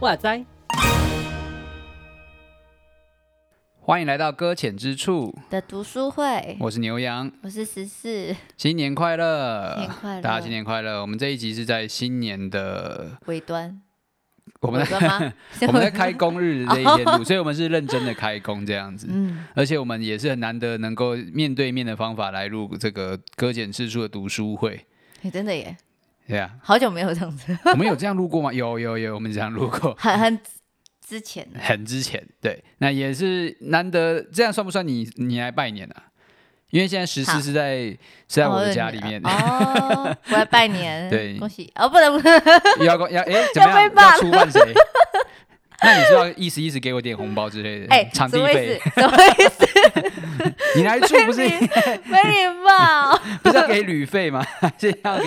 哇塞！欢迎来到搁浅之处的读书会，我是牛羊，我是十四，新年快乐！新年快乐！大家新年快乐！我们这一集是在新年的尾端，我们在 我们在开工日的这一天录，所以我们是认真的开工这样子。嗯，而且我们也是很难得能够面对面的方法来录这个搁浅之处的读书会。欸，真的耶！对啊，好久没有这样子。我们有这样录过吗？有有有，我们这样录过。很很之前。很之前，对，那也是难得。这样算不算你你来拜年啊？因为现在十四是在是在我的家里面。哦，我要拜年。对，恭喜哦！不能不能。要要哎，怎么样？要出办谁？那你是要意思意思给我点红包之类的？哎，场地费？什么意思？你来住不是？没礼貌。不是要给旅费吗？是要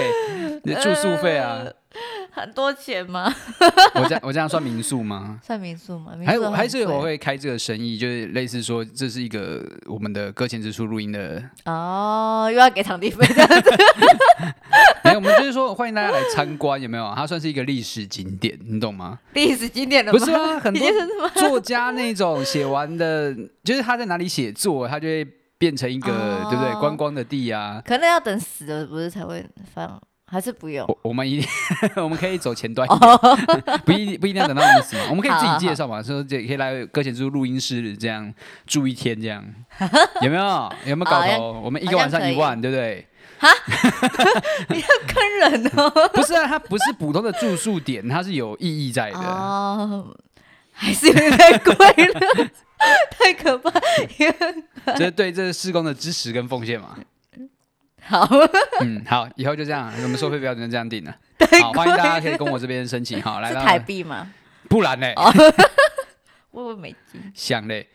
给住宿费啊？很多钱吗？我这样我这样算民宿吗？算民宿吗？还有还是我会开这个生意，就是类似说这是一个我们的搁浅之处录音的哦，又要给场地费这样子。没有，我们就是说欢迎大家来参观，有没有？它算是一个历史景点，你懂吗？历史景点的不是啊，很多作家那种写完的，就是他在哪里写作，他就会变成一个、哦、对不对？观光的地啊，可能要等死了不是才会放。还是不用，我，我们一定 我们可以走前端一点，oh. 不一定不一定要等到我们死嘛，我们可以自己介绍嘛，说这可以来搁浅之处录音室这样住一天这样，有没有有没有搞头？Oh, 我们一个晚上一万，对不对？哈，你要坑人哦！不是啊，它不是普通的住宿点，它是有意义在的。哦、oh,，还是有点太贵了，太可怕。这是对这个事工的支持跟奉献嘛。好，嗯，好，以后就这样，我们收费标准就这样定了。好，欢迎大家可以跟我这边申请，好，来是台币吗？不然呢？问问美金。想嘞。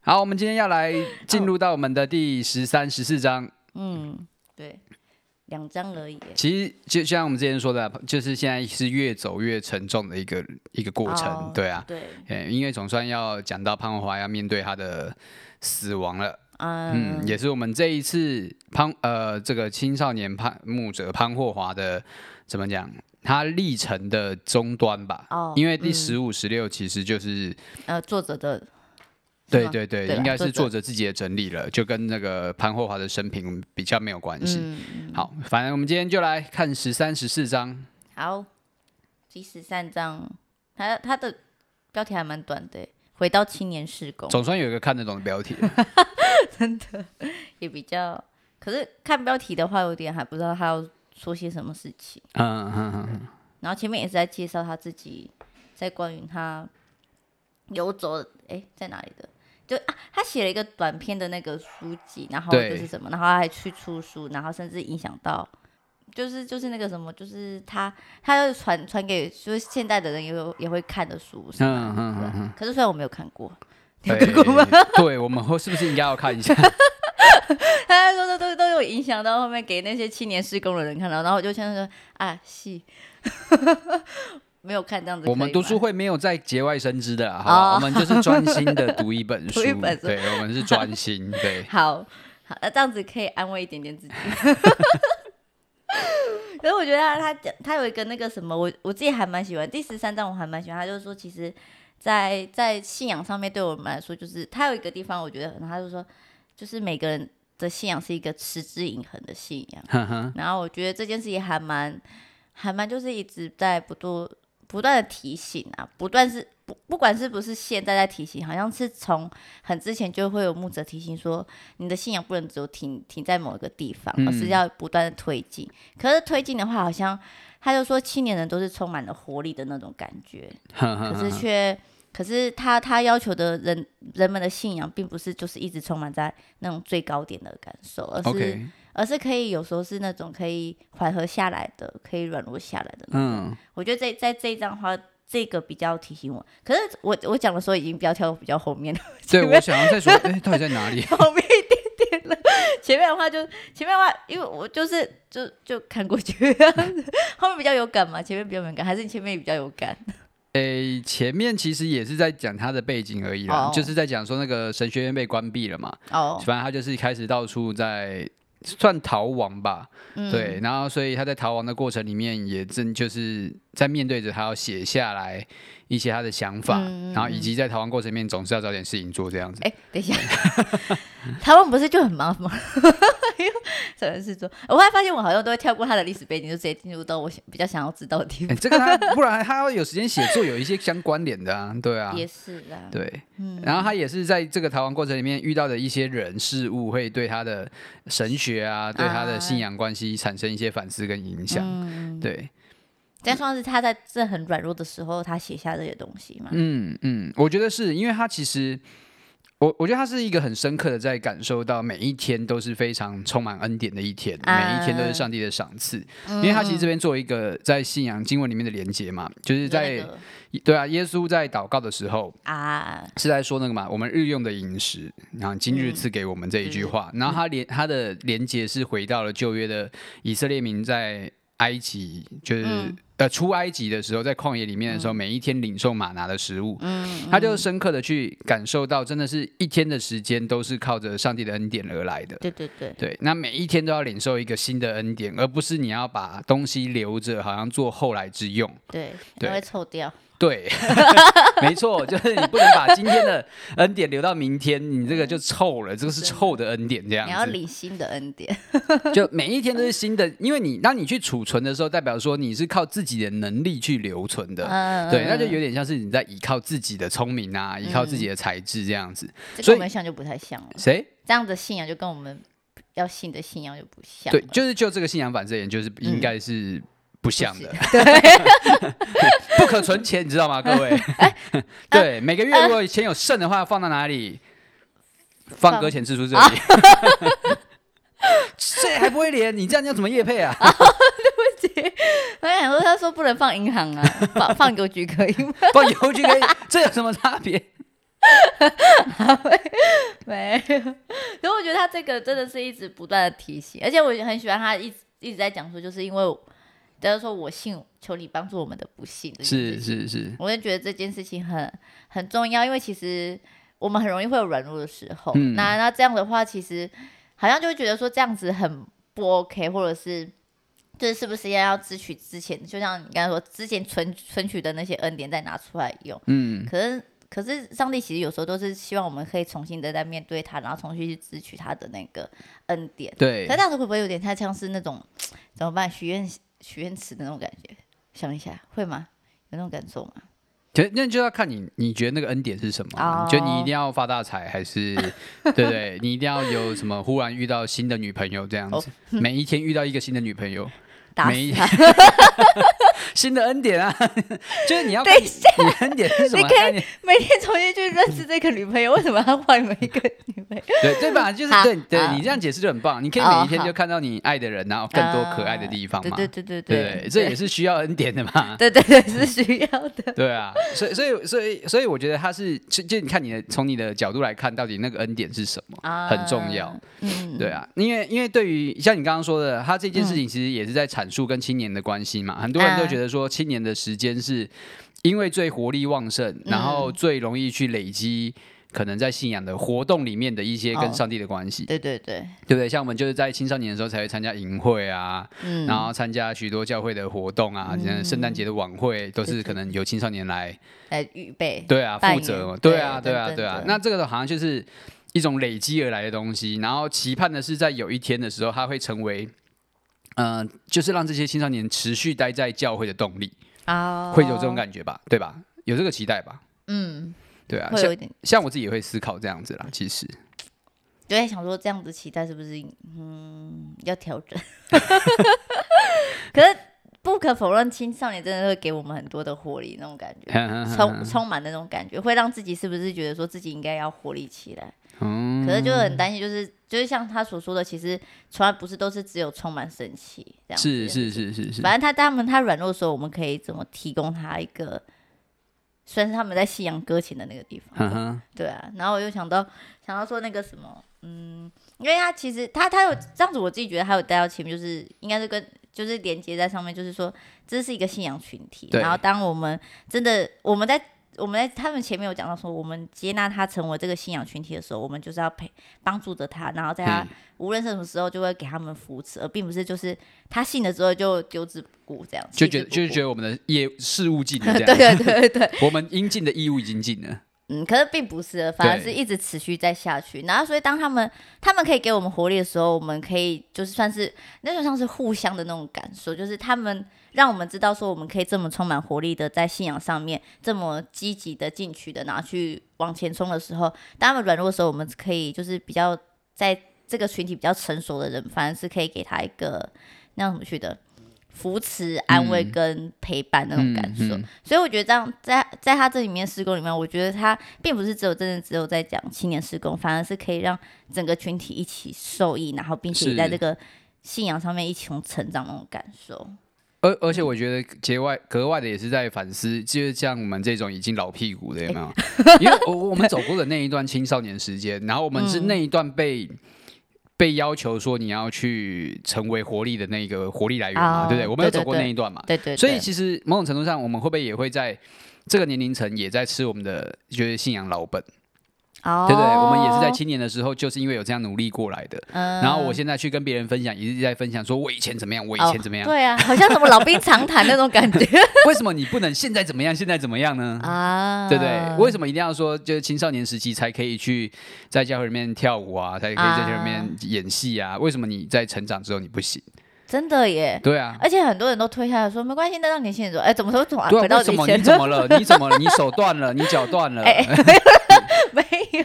好，我们今天要来进入到我们的第十三、十四章。嗯，对，两章而已。其实就像我们之前说的，就是现在是越走越沉重的一个一个过程，哦、对啊，对，因为总算要讲到潘文华要面对他的死亡了。嗯，也是我们这一次潘呃这个青少年潘牧者潘霍华的怎么讲，他历程的终端吧。哦，因为第十五、十六其实就是呃作者的，对对对，应该是作者自己的整理了，就跟那个潘霍华的生平比较没有关系。嗯。好，反正我们今天就来看十三、十四章。好，第十三章，他他的标题还蛮短的，回到青年事工，总算有一个看得懂的标题。真的也比较，可是看标题的话，有点还不知道他要说些什么事情。嗯嗯嗯。然后前面也是在介绍他自己，在关于他游走，哎，在哪里的？就啊，他写了一个短篇的那个书籍，然后就是什么，然后还去出书，然后甚至影响到，就是就是那个什么，就是他他要传传给就是现代的人也有也会看的书，是吗？嗯嗯嗯。可是虽然我没有看过。对，对，我们会是不是应该要看一下？他说的都都有影响到后面给那些青年施工的人看到，然后我就现在说啊，是，没有看这样子。我们读书会没有在节外生枝的，好、哦，我们就是专心的 读一本书。读一本书，对，我们是专心。对，好好，那这样子可以安慰一点点自己。可是我觉得他他他有一个那个什么，我我自己还蛮喜欢第十三章，我还蛮喜欢。他就是说，其实。在在信仰上面，对我们来说，就是他有一个地方，我觉得，他就说，就是每个人的信仰是一个持之以恒的信仰。然后我觉得这件事情还蛮，还蛮，就是一直在不断不断的提醒啊，不断是不不管是不是现在在提醒，好像是从很之前就会有牧者提醒说，你的信仰不能只有停停在某一个地方，而是要不断的推进。嗯。可是推进的话，好像他就说青年人都是充满了活力的那种感觉。可是却。可是他他要求的人人们的信仰，并不是就是一直充满在那种最高点的感受，而是.而是可以有时候是那种可以缓和下来的，可以软弱下来的那种。嗯，我觉得在在这一张的话，这个比较提醒我。可是我我讲的时候已经比较跳比较后面了。对，我想要再说，哎、欸，到底在哪里？后面一点点了。前面的话就前面的话，因为我就是就就看过去，后面比较有感嘛，前面比较没感，还是前面比较有感？诶，前面其实也是在讲他的背景而已啦，oh. 就是在讲说那个神学院被关闭了嘛。哦，反正他就是开始到处在算逃亡吧。嗯、对，然后所以他在逃亡的过程里面，也正就是在面对着他要写下来一些他的想法，嗯、然后以及在逃亡过程里面总是要找点事情做这样子。哎，等一下，逃亡不是就很麻烦吗？找点事做。我后来发现我好像都会跳过他的历史背景，就直接进入到我比较想要知道的地方。这个他不然他要有时间写作，有一些相关联的啊，对啊，也是啦。对，嗯、然后他也是在这个逃亡过程里面遇到的一些人事物，会对他的神学啊，对他的信仰关系产生一些反思跟影响。嗯、对。但算是他在这很软弱的时候，他写下这些东西嘛？嗯嗯，我觉得是因为他其实，我我觉得他是一个很深刻的在感受到每一天都是非常充满恩典的一天，啊、每一天都是上帝的赏赐。嗯、因为他其实这边做一个在信仰经文里面的连接嘛，就是在、那个、对啊，耶稣在祷告的时候啊，是在说那个嘛，我们日用的饮食，然后今日赐给我们这一句话，嗯、然后他连他的连接是回到了旧约的以色列民在埃及，就是。嗯呃，出埃及的时候，在旷野里面的时候，嗯、每一天领受玛拿的食物，嗯嗯、他就深刻的去感受到，真的是一天的时间都是靠着上帝的恩典而来的。对对对，对，那每一天都要领受一个新的恩典，而不是你要把东西留着，好像做后来之用。对，对，会臭掉。对，没错，就是你不能把今天的恩典留到明天，你这个就臭了，这个是臭的恩典，这样子。你要领新的恩典，就每一天都是新的，因为你当你去储存的时候，代表说你是靠自己的能力去留存的，嗯、对，那就有点像是你在依靠自己的聪明啊，依靠自己的才智这样子。嗯、所以我们像就不太像了。谁？这样的信仰就跟我们要信的信仰就不像。对，就是就这个信仰反射言，就是应该是。嗯不像的，对，不可存钱，你知道吗，各位？欸、对，每个月如果钱有剩的话，放到哪里？放搁浅支出这里。啊、这还不会连？你这样你要怎么业配啊？啊对不起，我想说，他说不能放银行啊，放放邮局可以吗？放邮局可以，这有什么差别？没有，可我觉得他这个真的是一直不断的提醒，而且我很喜欢他一直一直在讲说，就是因为。就是说我信，求你帮助我们的不信。是是是，我就觉得这件事情很很重要，因为其实我们很容易会有软弱的时候。嗯、那那这样的话，其实好像就会觉得说这样子很不 OK，或者是就是是不是要要支取之前，就像你刚才说之前存存取的那些恩典再拿出来用。嗯。可是可是上帝其实有时候都是希望我们可以重新的再面对他，然后重新去支取他的那个恩典。对。可这样子会不会有点太像是那种怎么办？许愿。许愿池的那种感觉，想一下会吗？有那种感受吗？就那就要看你，你觉得那个恩典是什么？Oh. 就你一定要发大财，还是对不对？你一定要有什么？忽然遇到新的女朋友这样子，oh. 每一天遇到一个新的女朋友。每一天 新的恩典啊，就是你要等一下，你恩典是什么？你可以每天重新去认识这个女朋友，为什么要换每一个女朋友？对对吧？就是对对，你这样解释就很棒。你可以每一天就看到你爱的人，然后更多可爱的地方嘛。对对对对对，这也是需要恩典的嘛。对对对，是需要的。对啊，所以所以所以所以，我觉得他是就就你看你的从你的角度来看，到底那个恩典是什么，很重要。嗯，对啊，因为因为对于像你刚刚说的，他这件事情其实也是在阐述跟青年的关系嘛，很多人都觉得说青年的时间是因为最活力旺盛，然后最容易去累积可能在信仰的活动里面的一些跟上帝的关系。对对对，对不对？像我们就是在青少年的时候才会参加营会啊，然后参加许多教会的活动啊，像圣诞节的晚会都是可能由青少年来来预备，对啊，负责嘛，对啊，对啊，对啊。那这个好像就是一种累积而来的东西，然后期盼的是在有一天的时候，它会成为。嗯、呃，就是让这些青少年持续待在教会的动力啊，oh. 会有这种感觉吧？对吧？有这个期待吧？嗯，对啊，会有点像我自己也会思考这样子啦。其实，就在想说，这样子期待是不是嗯要调整？可是不可否认，青少年真的会给我们很多的活力，那种感觉，充充满那种感觉，会让自己是不是觉得说自己应该要活力起来？嗯，可是就很担心，就是就是像他所说的，其实从来不是都是只有充满生气这样。是是是是是。反正他他们他软弱的时候，我们可以怎么提供他一个，算是他们在信仰搁浅的那个地方。对啊，然后我又想到想到说那个什么，嗯，因为他其实他他有这样子，我自己觉得他有带到前面，就是应该是跟就是连接在上面，就是说这是一个信仰群体。然后当我们真的我们在我们在他们前面有讲到说，我们接纳他成为这个信仰群体的时候，我们就是要陪帮助着他，然后在他、嗯、无论是什么时候，就会给他们扶持，而并不是就是他信了之后就丢之不顾这样子，就觉得就是觉得我们的业事务尽了这样，对对对对对，我们应尽的义务已经尽了。嗯，可是并不是，反而是一直持续在下去。然后，所以当他们他们可以给我们活力的时候，我们可以就是算是那就像是互相的那种感受，就是他们让我们知道说我们可以这么充满活力的在信仰上面这么积极的进取的，然后去往前冲的时候，当他们软弱的时候，我们可以就是比较在这个群体比较成熟的人，反而是可以给他一个那样怎么去的。扶持、安慰跟陪伴那种感受，嗯嗯嗯、所以我觉得这样在在他这里面施工里面，我觉得他并不是只有真的只有在讲青年施工，反而是可以让整个群体一起受益，然后并且在这个信仰上面一起成长那种感受。而而且我觉得节外格外的也是在反思，就是像我们这种已经老屁股的有没有？欸、因为我我们走过的那一段青少年时间，然后我们是那一段被。被要求说你要去成为活力的那个活力来源嘛，oh, 对不对？我们有走过那一段嘛，对对，对，对。所以其实某种程度上，我们会不会也会在这个年龄层也在吃我们的就是信仰老本？Oh, 对不对？我们也是在青年的时候，就是因为有这样努力过来的。嗯。然后我现在去跟别人分享，也是在分享，说我以前怎么样，我以前怎么样。Oh, 对啊，好像什么老兵常谈那种感觉。为什么你不能现在怎么样，现在怎么样呢？啊，对不对？为什么一定要说就是青少年时期才可以去在教会里面跳舞啊，才可以在教会里面演戏啊？为什么你在成长之后你不行？真的耶。对啊。而且很多人都推下来说没关系，那让年轻人说，哎，怎么说怎么回到以前？你怎么了？你怎么了？你手断了？你脚断了？哎 没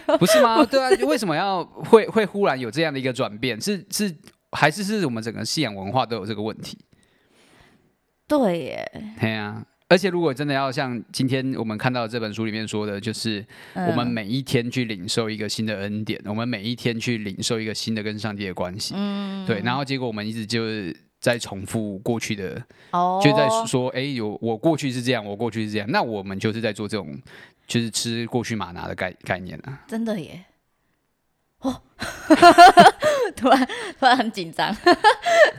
有，不是吗？对啊，为什么要会会忽然有这样的一个转变？是是还是是我们整个信仰文化都有这个问题？对耶，对啊。而且如果真的要像今天我们看到这本书里面说的，就是我们每一天去领受一个新的恩典，嗯、我们每一天去领受一个新的跟上帝的关系。嗯，对。然后结果我们一直就是在重复过去的，哦、就在说，哎，有我过去是这样，我过去是这样，那我们就是在做这种。就是吃过去马拿的概概念啊，真的耶！哦，突然突然很紧张，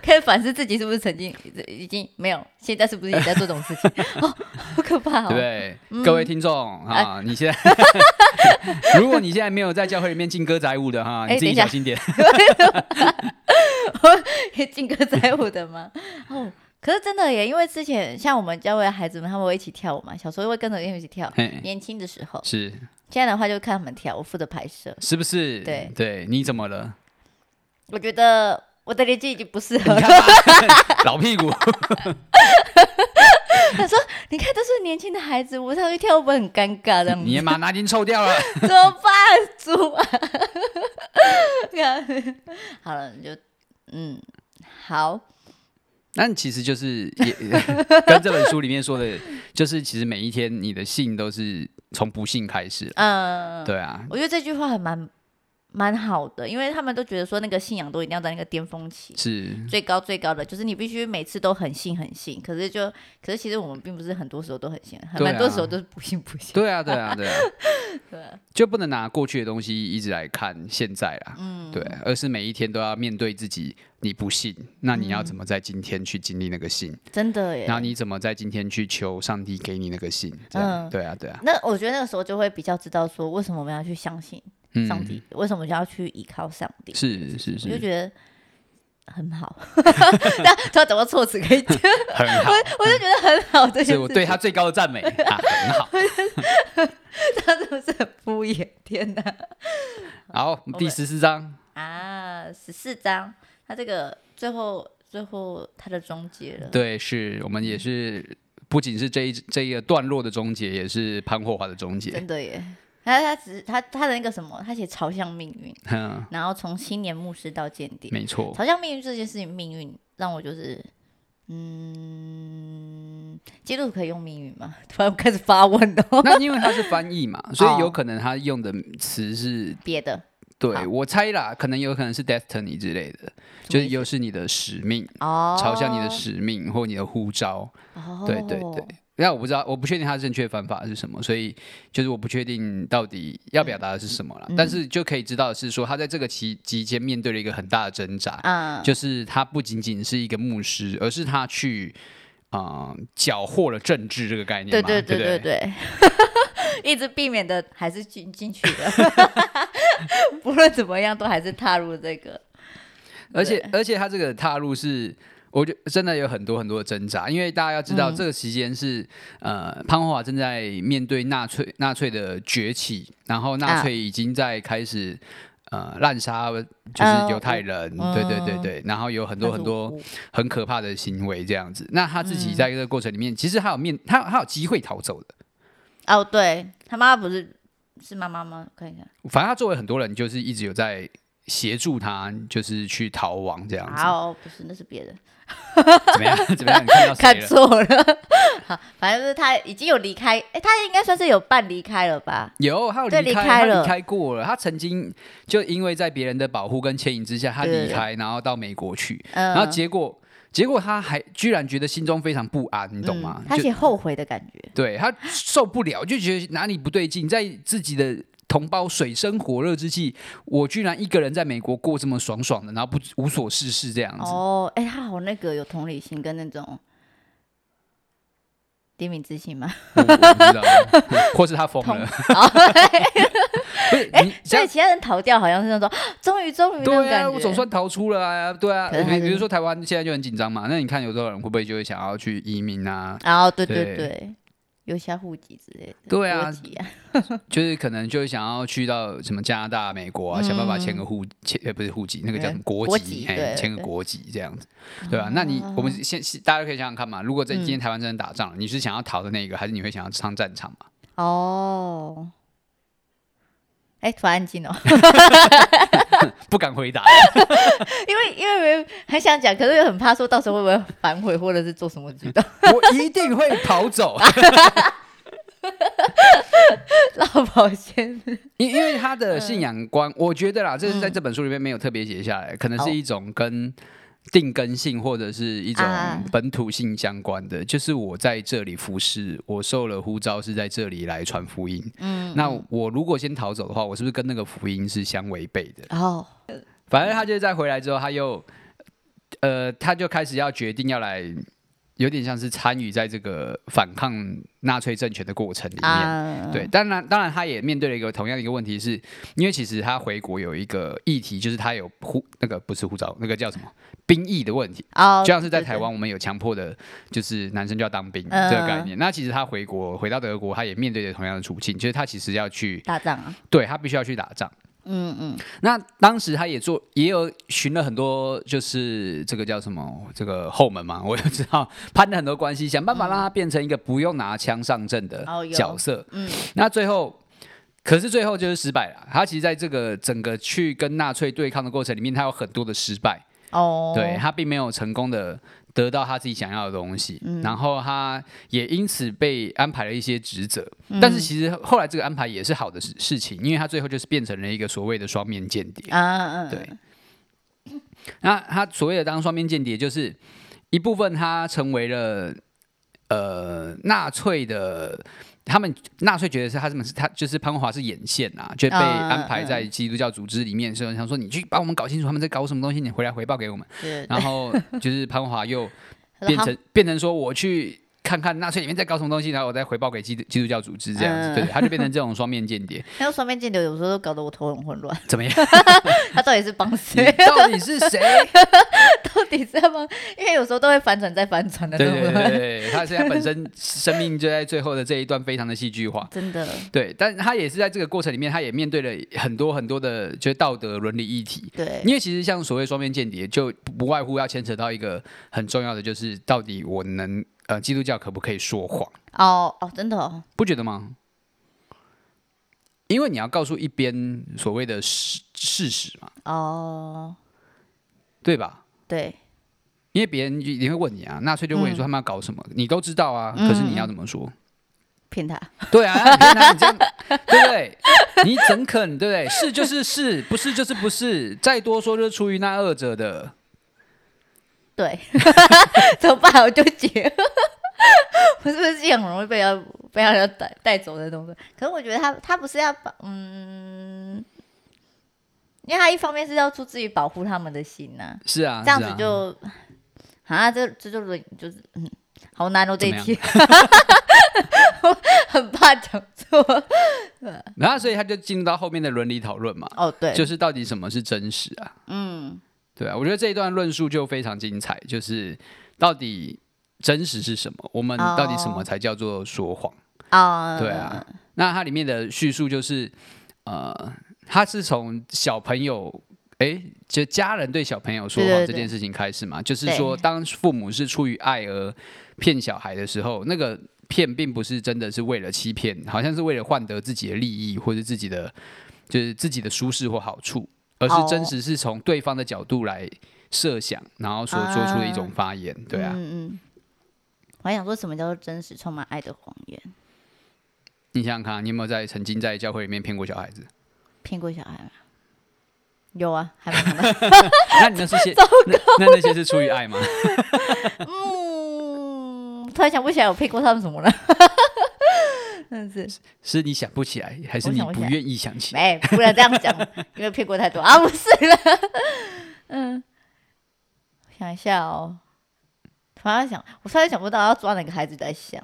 可以反思自己是不是曾经已经没有，现在是不是也在做这种事情？哦，好可怕哦！对不对？嗯、各位听众啊，呃、你现在 如果你现在没有在教会里面进歌载舞的哈，你自己小心点。也进歌载舞的吗？哦。可是真的耶，因为之前像我们教会的孩子们，他们会一起跳舞嘛，小时候会跟着一起跳。年轻的时候是，现在的话就看他们跳，我负责拍摄，是不是？对对，你怎么了？我觉得我的年纪已经不适合了，老屁股。他说：“你看，都是年轻的孩子，我上去跳舞会很尴尬的。你把拿巾臭掉了，怎么办？猪啊！好了，你就嗯好。”但其实就是 也 跟这本书里面说的，就是其实每一天你的信都是从不幸开始。嗯，对啊，我觉得这句话还蛮蛮好的，因为他们都觉得说那个信仰都一定要在那个巅峰期，是最高最高的，就是你必须每次都很信很信。可是就可是其实我们并不是很多时候都很信，很多时候都是不信不信。对啊，对啊，对啊，对啊，就不能拿过去的东西一直来看现在啦。嗯，对，而是每一天都要面对自己。你不信，那你要怎么在今天去经历那个信？真的耶。然后你怎么在今天去求上帝给你那个信？嗯，对啊，对啊。那我觉得那个时候就会比较知道说，为什么我们要去相信上帝？为什么就要去依靠上帝？是是是，我就觉得很好。但他怎么措辞可以讲？很好，我就觉得很好。这是我对他最高的赞美 啊，很好。他是不是很敷衍？天哪！好，第十四章啊，十四章。他这个最后最后他的终结了，对，是我们也是不仅是这一这一个段落的终结，也是潘霍华的终结。真的耶，他他只是他他的那个什么，他写朝向命运，嗯，然后从青年牧师到坚定，没错，朝向命运这件事情，命运让我就是，嗯，基督徒可以用命运吗？突然开始发问哦。那因为他是翻译嘛，所以有可能他用的词是别的。对，好。我猜啦，可能有可能是 destiny 之类的，就是又是你的使命，哦，朝向你的使命或你的呼召，哦，对对对，那我不知道，我不确定他正确方法是什么，所以就是我不确定到底要表达的是什么了。嗯、但是就可以知道的是说，他在这个期期间面对了一个很大的挣扎，嗯，就是他不仅仅是一个牧师，而是他去啊缴获了政治这个概念对对对对，对 一直避免的还是进进去的，不论怎么样都还是踏入这个，而且而且他这个踏入是。我觉得真的有很多很多的挣扎，因为大家要知道，这个期间是、嗯、呃，潘霍华正在面对纳粹纳粹的崛起，然后纳粹已经在开始、啊、呃滥杀就是犹太人，嗯、对对对对，然后有很多很多很可怕的行为这样子。那他自己在这个过程里面，嗯、其实他有面他他有机会逃走的。哦，对他妈妈不是是妈妈吗？看一下，反正他作为很多人，就是一直有在协助他，就是去逃亡这样子。哦，不是，那是别人。怎么样？怎么样？你看到看错了。好，反正是他已经有离开，哎、欸，他应该算是有半离开了吧？有，他有离开，他离开过了。他曾经就因为在别人的保护跟牵引之下，他离开，然后到美国去，然后结果，结果他还居然觉得心中非常不安，你懂吗？嗯、他写后悔的感觉。对，他受不了，就觉得哪里不对劲，在自己的。同胞水深火热之际，我居然一个人在美国过这么爽爽的，然后不无所事事这样子。哦，哎、欸，他好那个有同理心跟那种怜悯之心吗？我，我不知道，或是他疯了。哎，所以其他人逃掉，好像是那种终于终于对啊，我总算逃出了啊，对啊。比比如说台湾现在就很紧张嘛，那你看有多少人会不会就会想要去移民啊？哦，对对对。对留下户籍之类的，对啊，啊 就是可能就想要去到什么加拿大、美国啊，嗯、想办法签个户签，呃，不是户籍，那个叫什么国籍，哎，签个国籍这样子，对吧、啊？那你我们先大家可以想想看嘛，如果在今天台湾真的打仗，嗯、你是想要逃的那个，还是你会想要上战场嘛？哦。哎，突然安静哦，不敢回答，因为因为很想讲，可是又很怕说到时候会不会反悔，或者是做什么举动。我一定会逃走，老保鲜。因因为他的信仰观，嗯、我觉得啦，这是在这本书里面没有特别写下来，嗯、可能是一种跟。定根性或者是一种本土性相关的，啊、就是我在这里服侍，我受了呼召是在这里来传福音。嗯，那我如果先逃走的话，我是不是跟那个福音是相违背的？哦，反正他就在回来之后，他又呃，他就开始要决定要来。有点像是参与在这个反抗纳粹政权的过程里面，啊、对，当然，当然，他也面对了一个同样的一个问题是，是因为其实他回国有一个议题，就是他有护那个不是护照，那个叫什么兵役的问题，哦、就像是在台湾我们有强迫的，就是男生就要当兵这个概念。嗯、那其实他回国回到德国，他也面对着同样的处境，就是他其实要去打仗啊，对，他必须要去打仗。嗯嗯，那当时他也做，也有寻了很多，就是这个叫什么，这个后门嘛，我就知道攀了很多关系，想办法让他变成一个不用拿枪上阵的角色。嗯，那最后，可是最后就是失败了。他其实在这个整个去跟纳粹对抗的过程里面，他有很多的失败。哦，对，他并没有成功的。得到他自己想要的东西，嗯、然后他也因此被安排了一些职责。嗯、但是其实后来这个安排也是好的事事情，因为他最后就是变成了一个所谓的双面间谍。啊，对。那他所谓的当双面间谍，就是一部分他成为了呃纳粹的。他们纳粹觉得是他们是他就是潘华是眼线啊，就被安排在基督教组织里面，所以想说你去帮我们搞清楚他们在搞什么东西，你回来回报给我们。然后就是潘华又 变成变成说我去。看看纳粹里面在搞什么东西，然后我再回报给基督基督教组织这样子，嗯、对，他就变成这种双面间谍。还有双面间谍，有时候都搞得我头很混乱。怎么样？他到底是帮谁？到底是谁？到底是帮？因为有时候都会反转再反转的。对对对对，他现在本身生命就在最后的这一段非常的戏剧化。真的。对，但他也是在这个过程里面，他也面对了很多很多的，就是道德伦理议题。对。因为其实像所谓双面间谍，就不外乎要牵扯到一个很重要的，就是到底我能。呃，基督教可不可以说谎？哦哦，真的哦，不觉得吗？因为你要告诉一边所谓的事事实嘛。哦，对吧？对，因为别人一定会问你啊，纳粹就问你说他们要搞什么，嗯、你都知道啊，可是你要怎么说？骗他？对啊，骗他，你这样对不对？你怎肯对不对？是就是是，不是就是不是，再多说就是出于那二者的。对，怎么办？我就结。我是不是这样很容易被他被人带带走的东西？可是我觉得他他不是要保嗯，因为他一方面是要出自于保护他们的心呐、啊。是啊，这样子就啊，啊，这这就是就是嗯，好难哦这一题，我很怕讲错。然后所以他就进入到后面的伦理讨论嘛。哦，对，就是到底什么是真实啊？嗯，对啊，我觉得这一段论述就非常精彩，就是到底。真实是什么？我们到底什么才叫做说谎啊？Oh. Oh. 对啊，那它里面的叙述就是，呃，他是从小朋友，哎，就家人对小朋友说谎这件事情开始嘛，就是说，当父母是出于爱而骗小孩的时候，那个骗并不是真的是为了欺骗，好像是为了换得自己的利益或者自己的就是自己的舒适或好处，而是真实是从对方的角度来设想，然后所做出的一种发言，对啊。嗯嗯我还想说什么叫做真实、充满爱的谎言？你想想看，你有没有在曾经在教会里面骗过小孩子？骗过小孩吗？有啊，还没 那你那是些，那那那些是出于爱吗？嗯，突然想不起来我骗过他们什么了。真是，是你想不起来，还是你不愿意想起来？哎，不能这样讲，因为骗过太多啊，不是了。嗯，想一下哦。突然想，我突然想不到要抓哪个孩子在想，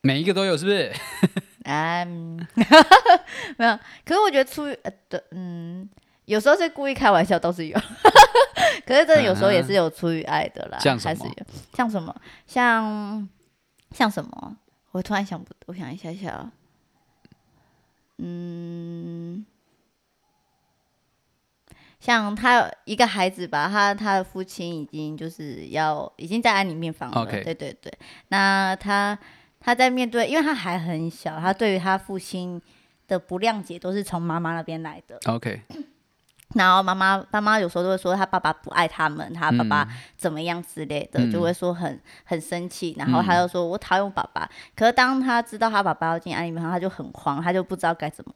每一个都有是不是？嗯，没有。可是我觉得出于嗯，有时候是故意开玩笑，都是有。可是真的有时候也是有出于爱的啦，像还是有。像什么？像像什么？我突然想不，我想一下下。嗯。像他一个孩子吧，他他的父亲已经就是要已经在安宁病房了。Okay. 对对对。那他他在面对，因为他还很小，他对于他父亲的不谅解都是从妈妈那边来的。OK。然后妈妈妈妈有时候都会说他爸爸不爱他们，他爸爸怎么样之类的，嗯、就会说很很生气。然后他就说：“我讨厌我爸爸。”可是当他知道他爸爸要进安宁病房，他就很慌，他就不知道该怎么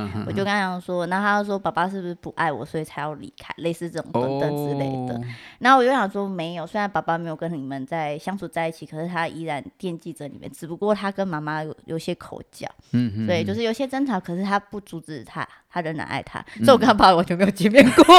我就跟他讲说：“那他就说爸爸是不是不爱我，所以才要离开？类似这种等等之类的。”然后我就想说：“没有，虽然爸爸没有跟你们在相处在一起，可是他依然惦记着你们。只不过他跟妈妈有有些口角，嗯哼，对，就是有些争吵，可是他不阻止他。”他仍然爱他，所以我跟他爸爸完全没有见面过。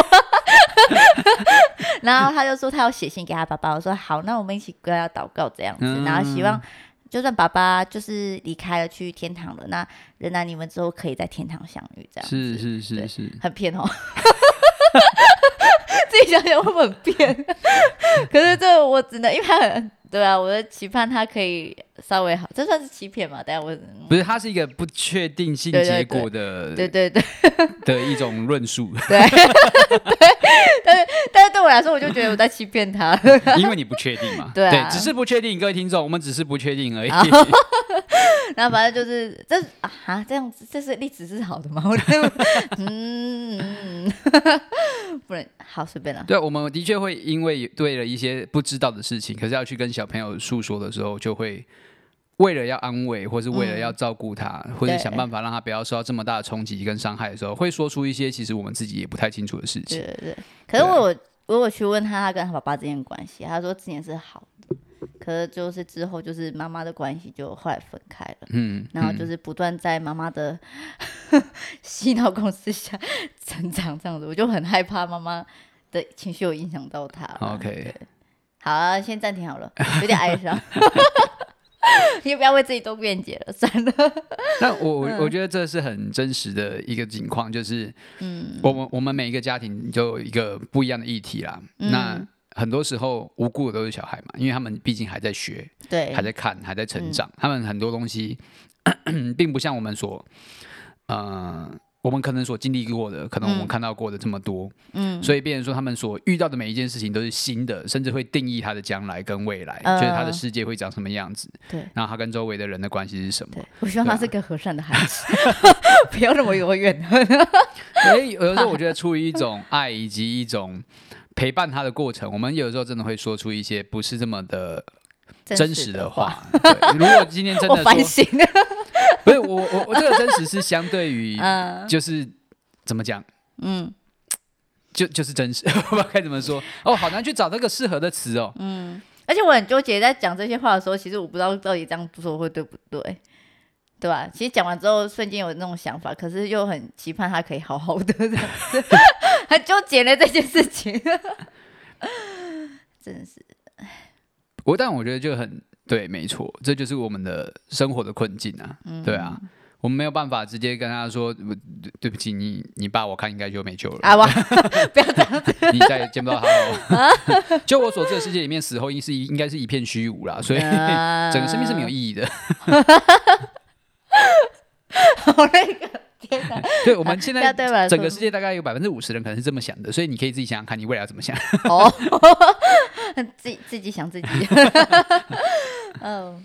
然后他就说他要写信给他爸爸，我说好，那我们一起跟他祷告这样子，然后希望就算爸爸就是离开了去天堂了，那仍然你们之后可以在天堂相遇这样子。是是是是，很骗哦。自己想想会不会很骗？可是这我只能因为他很。对啊，我的期盼他可以稍微好，这算是欺骗嘛？等下我不是，他是一个不确定性结果的，对对对的一种论述。对，但是但是对我来说，我就觉得我在欺骗他，因为你不确定嘛。对，只是不确定，各位听众，我们只是不确定而已。然后反正就是这啊，这样子，这是例子是好的吗？嗯，不能好随便了。对，我们的确会因为对了一些不知道的事情，可是要去跟小朋友诉说的时候，就会为了要安慰，或是为了要照顾他，嗯、或者想办法让他不要受到这么大的冲击跟伤害的时候，会说出一些其实我们自己也不太清楚的事情。对对对。可是我我有去问他，他跟他爸爸之间的关系，他说之前是好的，可是就是之后就是妈妈的关系就后来分开了。嗯。然后就是不断在妈妈的 洗脑公司下成长，这样子，我就很害怕妈妈的情绪有影响到他。OK。好啊，先暂停好了，有点哀伤。你不要为自己多辩解了，算了。那我我我觉得这是很真实的一个情况，就是，嗯，我们我们每一个家庭就有一个不一样的议题啦。嗯、那很多时候无辜的都是小孩嘛，因为他们毕竟还在学，对，还在看，还在成长，嗯、他们很多东西 并不像我们所，呃。我们可能所经历过的，可能我们看到过的这么多，嗯，所以变成说他们所遇到的每一件事情都是新的，甚至会定义他的将来跟未来，呃、就是他的世界会长什么样子，对，然后他跟周围的人的关系是什么？我希望他是个和善的孩子，不要那么有怨恨。所以有的时候我觉得出于一种爱以及一种陪伴他的过程，我们有的时候真的会说出一些不是这么的真实的话。如果今天真的说。不是我我我这个真实是相对于，就是怎么讲，嗯，就就是真实，我不知道该怎么说。哦，好难去找那个适合的词哦，嗯，而且我很纠结，在讲这些话的时候，其实我不知道到底这样做会对不对，对吧？其实讲完之后，瞬间有那种想法，可是又很期盼他可以好好的，很纠结的这件事情，真的是。我但我觉得就很对，没错，这就是我们的生活的困境啊，嗯、对啊。我们没有办法直接跟他说，对不起，你你爸我看应该就没救了。啊，不要这样子，你再也见不到他了。就我所知的世界里面，死后应是应该是一片虚无啦，所以整个生命是没有意义的。好那个天哪！对，我们现在整个世界大概有百分之五十人可能是这么想的，所以你可以自己想想看，你未来要怎么想。哦，自己自己想自己。嗯，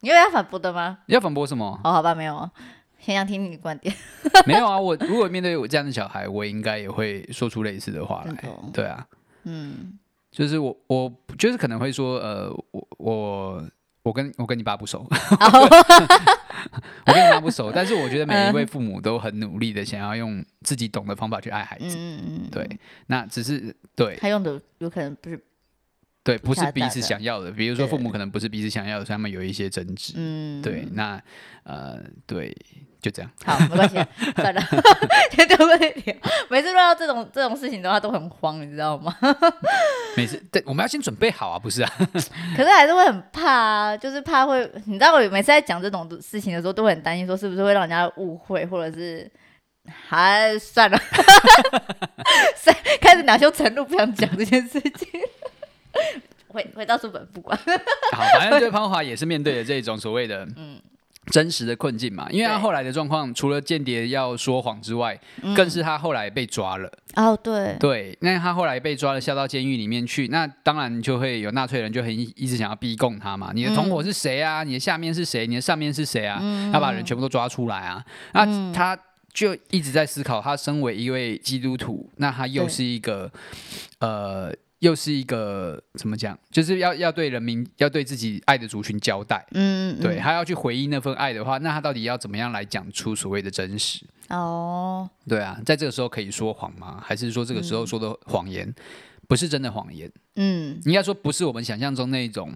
你有要反驳的吗？你要反驳什么？哦，好吧，没有啊。先想听你的观点。没有啊，我如果面对我这样的小孩，我应该也会说出类似的话来。对啊，嗯，就是我，我就是可能会说，呃，我我我跟我跟你爸不熟，我跟你爸不熟，但是我觉得每一位父母都很努力的想要用自己懂的方法去爱孩子。嗯嗯对，那只是对他用的有可能不是。对，不是彼此想要的。比如说，父母可能不是彼此想要的，所以他们有一些争执。嗯，对，那呃，对，就这样。好，没关系，算了。对不起，每次遇到这种这种事情的话，都很慌，你知道吗？每次，对，我们要先准备好啊，不是啊？可是还是会很怕啊，就是怕会，你知道，我每次在讲这种事情的时候，都会很担心，说是不是会让人家误会，或者是还算了，开始恼羞成怒，不想讲这件事情。回回到书本不管，好，反正对潘华也是面对的这种所谓的嗯真实的困境嘛，因为他后来的状况，除了间谍要说谎之外，更是他后来被抓了哦，对对，那他后来被抓了，下到监狱里面去，那当然就会有纳粹人就很一直想要逼供他嘛，你的同伙是谁啊？你的下面是谁？你的上面是谁啊？要把人全部都抓出来啊！那他就一直在思考，他身为一位基督徒，那他又是一个呃。又是一个怎么讲？就是要要对人民，要对自己爱的族群交代。嗯，嗯，对，他要去回应那份爱的话，那他到底要怎么样来讲出所谓的真实？哦，对啊，在这个时候可以说谎吗？还是说这个时候说的谎言不是真的谎言？嗯，应该说不是我们想象中那种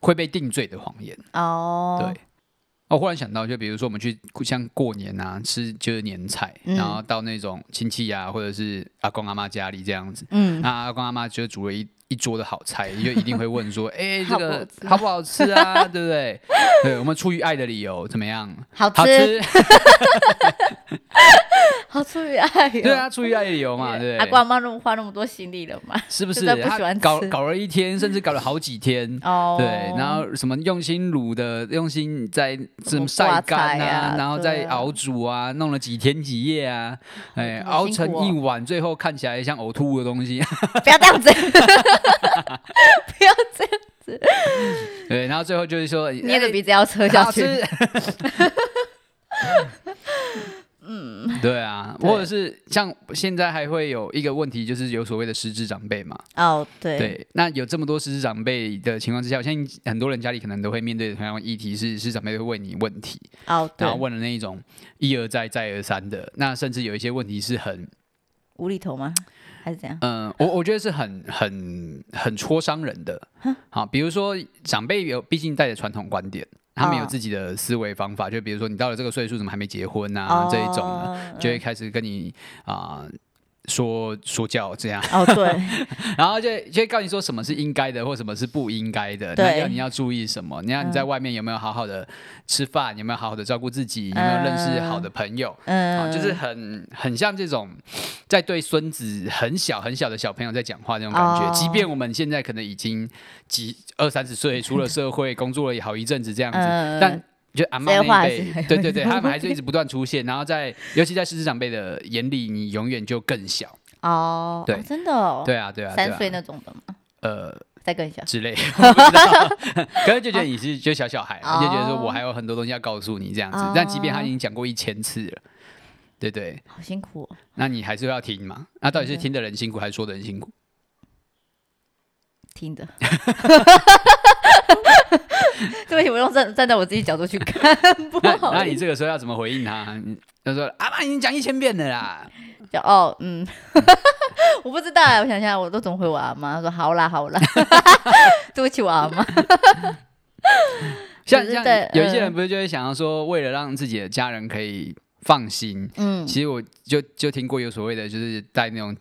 会被定罪的谎言。哦，对。我忽然想到，就比如说我们去像过年啊，吃就是年菜，嗯、然后到那种亲戚啊，或者是阿公阿妈家里这样子，嗯，那阿公阿妈就煮了一一桌的好菜，就一定会问说，哎、欸，这个好不好吃啊？对不对？对，我们出于爱的理由怎么样？好吃。好吃 好出于爱，对啊，出于爱的理由嘛，对。阿公阿妈那么花那么多心力了嘛，是不是？他搞搞了一天，甚至搞了好几天，哦，对。然后什么用心卤的，用心在什么晒干啊，然后再熬煮啊，弄了几天几夜啊，哎，熬成一碗，最后看起来像呕吐的东西。不要这样子，不要这样子。对，然后最后就是说，捏着鼻子要吃下去。嗯，对啊，对或者是像现在还会有一个问题，就是有所谓的失智长辈嘛。哦，对。对，那有这么多失智长辈的情况之下，我相信很多人家里可能都会面对同样的议题，是失智长辈会问你问题。哦，对。然后问了那一种一而再再而三的，那甚至有一些问题是很无厘头吗？还是怎样？嗯，我我觉得是很很很戳伤人的。好，比如说长辈有毕竟带着传统观点。他们有自己的思维方法，就比如说你到了这个岁数，怎么还没结婚啊？哦、这一种的，就会开始跟你啊。呃说说教这样哦，对，然后就就会告诉你说什么是应该的，或什么是不应该的。对，要你要注意什么？你要你在外面有没有好好的吃饭？有没有好好的照顾自己？有没有认识好的朋友？嗯，啊，就是很很像这种在对孙子很小很小的小朋友在讲话那种感觉。即便我们现在可能已经几二三十岁，出了社会，工作了好一阵子这样子，但。就阿妈那一辈，对对对，他们还是一直不断出现，然后在，尤其在失智长辈的眼里，你永远就更小哦。对，真的，对啊，对啊，三岁那种的吗？呃，再更小之类。可是就觉得你是就小小孩，就觉得说我还有很多东西要告诉你这样子。但即便他已经讲过一千次了，对对，好辛苦。那你还是要听嘛？那到底是听的人辛苦，还是说的人辛苦？听的。对不起，我用站站在我自己角度去看，不好。那你这个时候要怎么回应他？他说：“阿妈已经讲一千遍了啦。”就哦，嗯，我不知道啊，我想想，我都怎么回我阿妈？他说好啦好啦，对不起我阿妈。像像有一些人不是就会想要说，为了让自己的家人可以放心，嗯，其实我就就听过有所谓的，就是带那种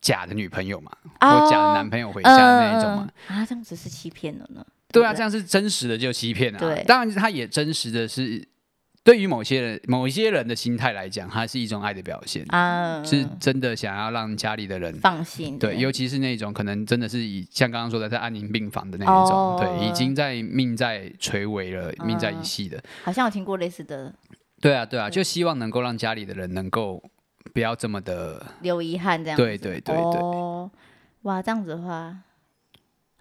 假的女朋友嘛，哦、或假的男朋友回家的那一种嘛。呃、啊，这样子是欺骗了呢？对啊，这样是真实的就欺骗啊。对，当然他也真实的是。对于某些人、某一些人的心态来讲，它是一种爱的表现啊，是真的想要让家里的人放心。对，尤其是那种可能真的是以像刚刚说的在安宁病房的那一种，哦、对，已经在命在垂危了，命在一系的。好像有听过类似的。对啊，对啊，就希望能够让家里的人能够不要这么的留遗憾，这样。对对对对。哦，哇，这样子的话。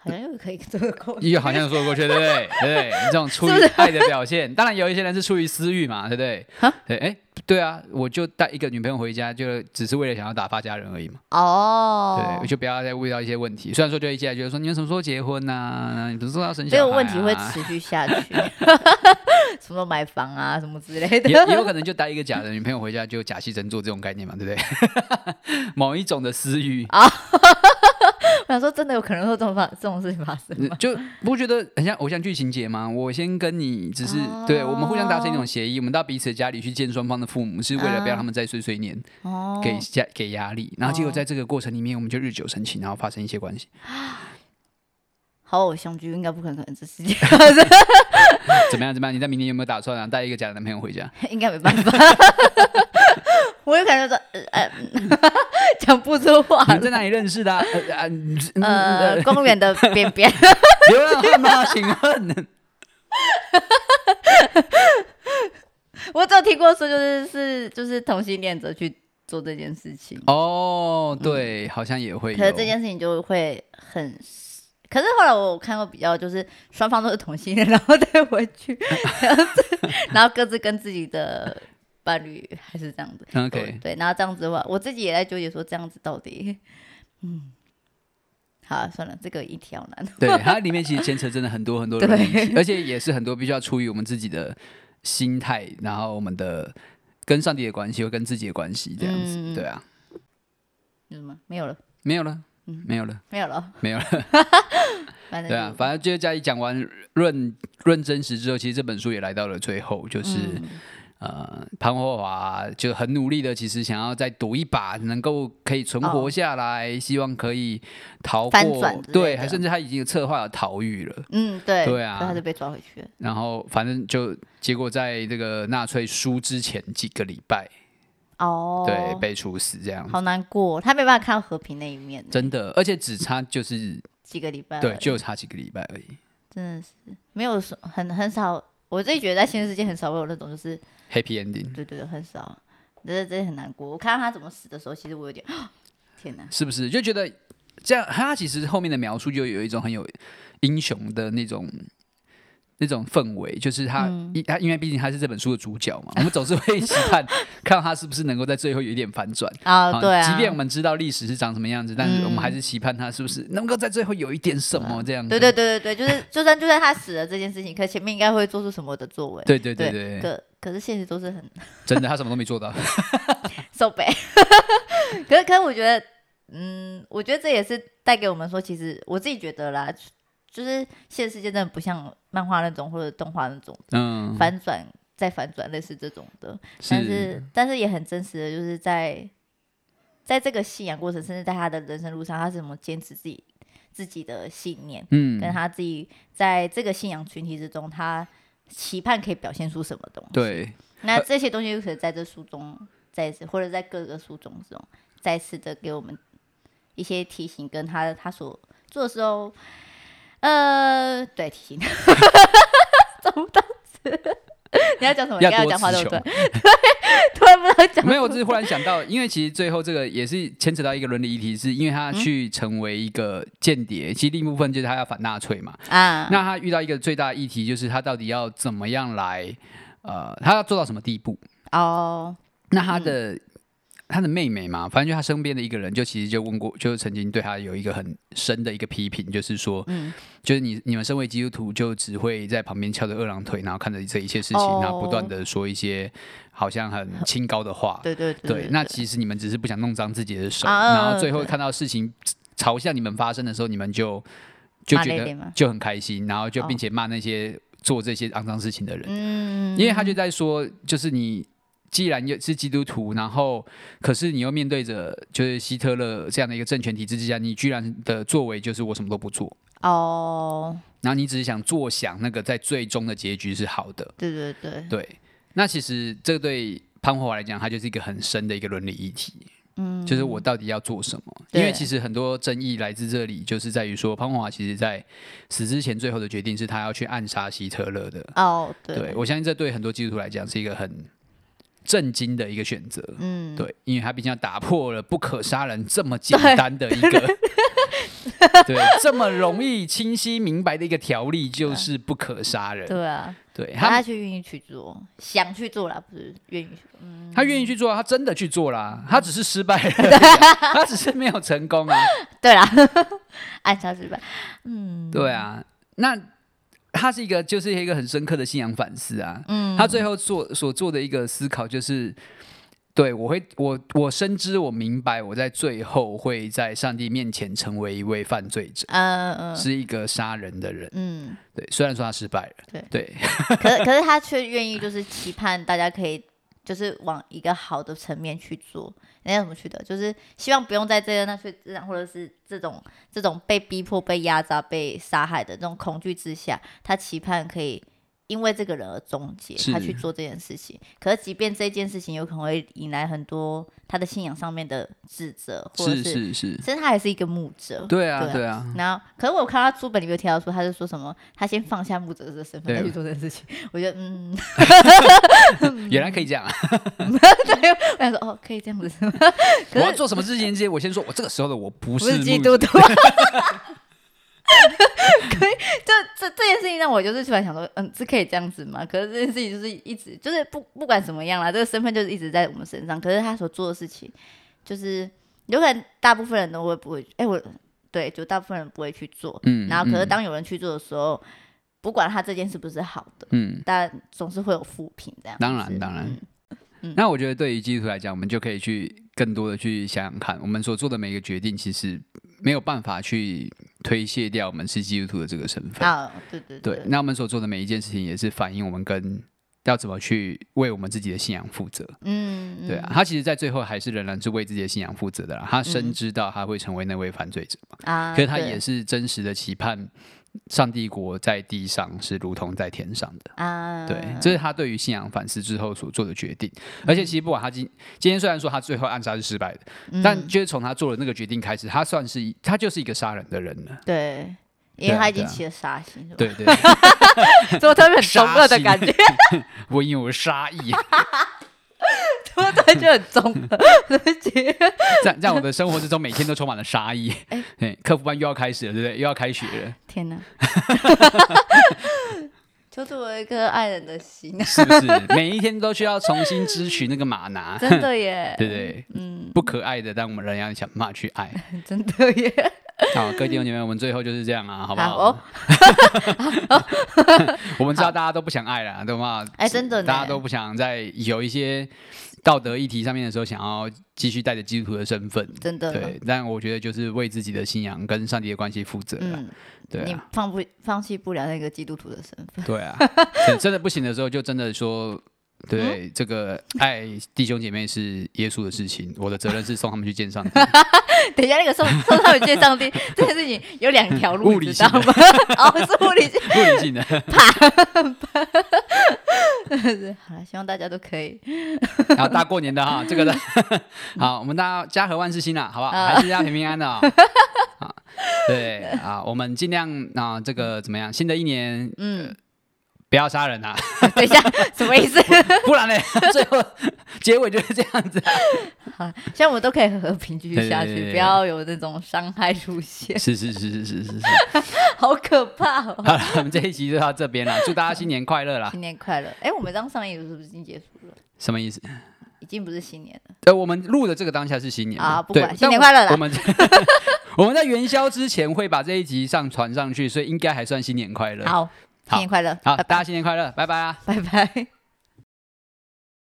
好像又可以做得过去，又好像说得过去，对不对？对，对，这种出于爱的表现，是是当然有一些人是出于私欲嘛，对不对？哈对，哎，对啊，我就带一个女朋友回家，就只是为了想要打发家人而已嘛。哦，对，我就不要再遇到一些问题。虽然说就一进来觉得说，你们什么时候结婚呐、啊？你什么时候要生小孩、啊？这个问题会持续下去，什么时候买房啊，什么之类的。也也有可能就带一个假的女朋友回家，就假戏真做这种概念嘛，对不对？某一种的私欲啊。我想说，真的有可能会这种发这种事情发生吗？就不觉得很像偶像剧情节吗？我先跟你只是、哦、对我们互相达成一种协议，我们到彼此的家里去见双方的父母，是为了不要他们再碎碎念，哦、给压给压力。然后结果在这个过程里面，我们就日久生情，然后发生一些关系。好偶像剧应该不可能这世界 怎么样？怎么样？你在明年有没有打算啊？带一个假的男朋友回家？应该没办法。我有可能说，呃，讲不出话。你在哪里认识的？呃，呃，公园的 边边。流浪汉吗？请问？我只有听过说，就是是就是同性恋者去做这件事情。哦，对，好像也会。可是这件事情就会很，可是后来我看过比较，就是双方都是同性恋，然后再回去，然后各自跟自己的。伴侣还是这样子，OK，对，然后这样子的话，我自己也在纠结说，这样子到底，嗯，好、啊，算了，这个一条难。对，它里面其实牵扯真的很多很多的问题，而且也是很多必须要出于我们自己的心态，然后我们的跟上帝的关系，或跟自己的关系这样子，嗯、对啊。有什么？没有了。没有了。嗯，没有了。没有了。没有了。对啊，反正就是嘉义讲完论论真实之后，其实这本书也来到了最后，就是。嗯呃，潘霍华就很努力的，其实想要再赌一把，能够可以存活下来，哦、希望可以逃过，对，还甚至他已经有策划了逃狱了。嗯，对，对啊，他就被抓回去了。然后反正就结果在这个纳粹输之前几个礼拜，哦，对，被处死这样，好难过，他没办法看到和平那一面，真的，而且只差就是几个礼拜，对，就差几个礼拜而已，真的是没有说很很少，我自己觉得在现实世界很少会有那种就是。Happy ending，对对对，很少，这这很难过。我看到他怎么死的时候，其实我有点，天哪，是不是就觉得这样？他其实后面的描述就有一种很有英雄的那种。那种氛围，就是他，他、嗯、因为毕竟他是这本书的主角嘛，我们总是会期盼 看到他是不是能够在最后有一点反转啊。对啊，即便我们知道历史是长什么样子，但是我们还是期盼他是不是能够在最后有一点什么这样子。对对对对对，就是就算就算他死了这件事情，可前面应该会做出什么的作为。对对对对，可可是现实都是很 真的，他什么都没做到。So bad。可是可是我觉得，嗯，我觉得这也是带给我们说，其实我自己觉得啦。就是现实世界真的不像漫画那种或者动画那种，嗯，反转再反转类似这种的，但是，是但是也很真实的，就是在在这个信仰过程，甚至在他的人生路上，他是怎么坚持自己自己的信念，嗯，跟他自己在这个信仰群体之中，他期盼可以表现出什么东西？对，那这些东西又可以在这书中再次，或者在各个书中这种再次的给我们一些提醒，跟他他所做的时候。呃，对，提醒，找不到词。你要讲什么？要讲话对不对？对，突然不知道讲。没有，我只是忽然想到，因为其实最后这个也是牵扯到一个伦理议题，是因为他去成为一个间谍，嗯、其实另一部分就是他要反纳粹嘛。啊，那他遇到一个最大的议题，就是他到底要怎么样来，呃，他要做到什么地步？哦，那他的。嗯他的妹妹嘛，反正就他身边的一个人，就其实就问过，就曾经对他有一个很深的一个批评，就是说，嗯，就是你你们身为基督徒，就只会在旁边翘着二郎腿，然后看着这一切事情，哦、然后不断的说一些好像很清高的话，对对对，对，对，那其实你们只是不想弄脏自己的手，啊、然后最后看到事情朝向你们发生的时候，你们就就觉得就很开心，然后就并且骂那些做这些肮脏事情的人，嗯，因为他就在说，就是你。既然又是基督徒，然后可是你又面对着就是希特勒这样的一个政权体制之下，你居然的作为就是我什么都不做哦，然后你只是想坐享那个在最终的结局是好的，对对对对。那其实这对潘霍华来讲，它就是一个很深的一个伦理议题，嗯，就是我到底要做什么？因为其实很多争议来自这里，就是在于说潘霍华其实在死之前最后的决定是他要去暗杀希特勒的哦，对，对我相信这对很多基督徒来讲是一个很。震惊的一个选择，嗯，对，因为他毕竟要打破了不可杀人这么简单的一个，对，对，这么容易清晰明白的一个条例，就是不可杀人，对啊，对，他他却愿意去做，想去做了，不是愿意，嗯，他愿意去做，他真的去做了，他只是失败了，啊，他只是没有成功啊，对啦，暗杀失败，嗯，对啊，那。他是一个，就是一个很深刻的信仰反思啊。嗯，他最后做所做的一个思考，就是对我会，我我深知，我明白，我在最后会在上帝面前成为一位犯罪者，嗯嗯，是一个杀人的人。嗯，对，虽然说他失败了，对。对，可是 可是他却愿意，就是期盼大家可以，就是往一个好的层面去做。人家怎么去的？就是希望不用在这个纳粹，或者是这种这种被逼迫、被压榨、被杀害的这种恐惧之下，他期盼可以。因为这个人而终结，他去做这件事情。可是，即便这件事情有可能会引来很多他的信仰上面的指责，或者是是是，是，其实他还是一个牧者。对啊，对啊。然后，可是我看他书本里面有提到说，他是说什么？他先放下牧者这个身份，再去做这件事情。我觉得，嗯，原来可以这样。对，我想说，哦，可以这样子。我要做什么事情之前，我先说，我这个时候的我不是，不是基督徒。可以，就这这件事情让我就是突然想说，嗯，是可以这样子吗？可是这件事情就是一直就是不不管怎么样啦，这个身份就是一直在我们身上。可是他所做的事情，就是有可能大部分人都会不会，哎、欸，我对，就大部分人不会去做。嗯。然后，可是当有人去做的时候，嗯、不管他这件事不是好的，嗯，但总是会有负评这样。当然，当然。嗯、那我觉得，对于基督徒来讲，我们就可以去更多的去想想看，我们所做的每一个决定，其实没有办法去推卸掉我们是基督徒的这个身份。啊，对对对，对。那我们所做的每一件事情，也是反映我们跟要怎么去为我们自己的信仰负责。嗯，对啊，他其实，在最后还是仍然是为自己的信仰负责的啦。他深知道他会成为那位犯罪者嘛，啊，可是他也是真实的期盼。上帝国在地上是如同在天上的啊，对，这是他对于信仰反思之后所做的决定。而且其实不管他今今天虽然说他最后暗杀是失败的，嗯、但就是从他做了那个决定开始，他算是他就是一个杀人的人了。对，因为他已经起了杀心，对对，怎么特别很凶恶的感觉？我因为有杀意。突然就很重了，对不起。在在我的生活之中，每天都充满了杀意。哎、欸，课辅班又要开始了，对不对？又要开学了。天哪！求主我一颗爱人的心，是不是？每一天都需要重新支取那个马拿？真的耶，对不对？嗯，不可爱的，但我们仍然想办法去爱。真的耶。好，各位弟兄姐妹，我们最后就是这样啊，好不好？好哦、我们知道大家都不想爱了，对吗？哎，真的，大家都不想再有一些道德议题上面的时候，想要继续带着基督徒的身份，真的。对，但我觉得就是为自己的信仰跟上帝的关系负责。嗯，对、啊，你放不放弃不了那个基督徒的身份。对啊，真的不行的时候，就真的说。对，嗯、这个爱弟兄姐妹是耶稣的事情，我的责任是送他们去见上帝。等一下，那个送送他们见上帝这件事情有两条路，你知道吗？哦，是物理性，物理性的。好了，希望大家都可以。好，大过年的哈，这个的。好，我们大家家和万事兴啦，好不好？还是家平平安的啊。对啊，我们尽量啊，这个怎么样？新的一年，嗯。不要杀人啊。等一下什么意思？不然呢？最后结尾就是这样子好像我们都可以和平继续下去不要有这种伤害出现。是是是是是是。是好可怕哦。好了我们这一集就到这边了祝大家新年快乐啦。新年快乐。哎我们刚上映的是不是已经结束了？什么意思？已经不是新年了。呃我们录的这个当下是新年啊不管新年快乐了我们我们在元宵之前会把这一集上传上去所以应该还算新年快乐。好。新年快乐好大家新年快乐拜拜啊。拜拜。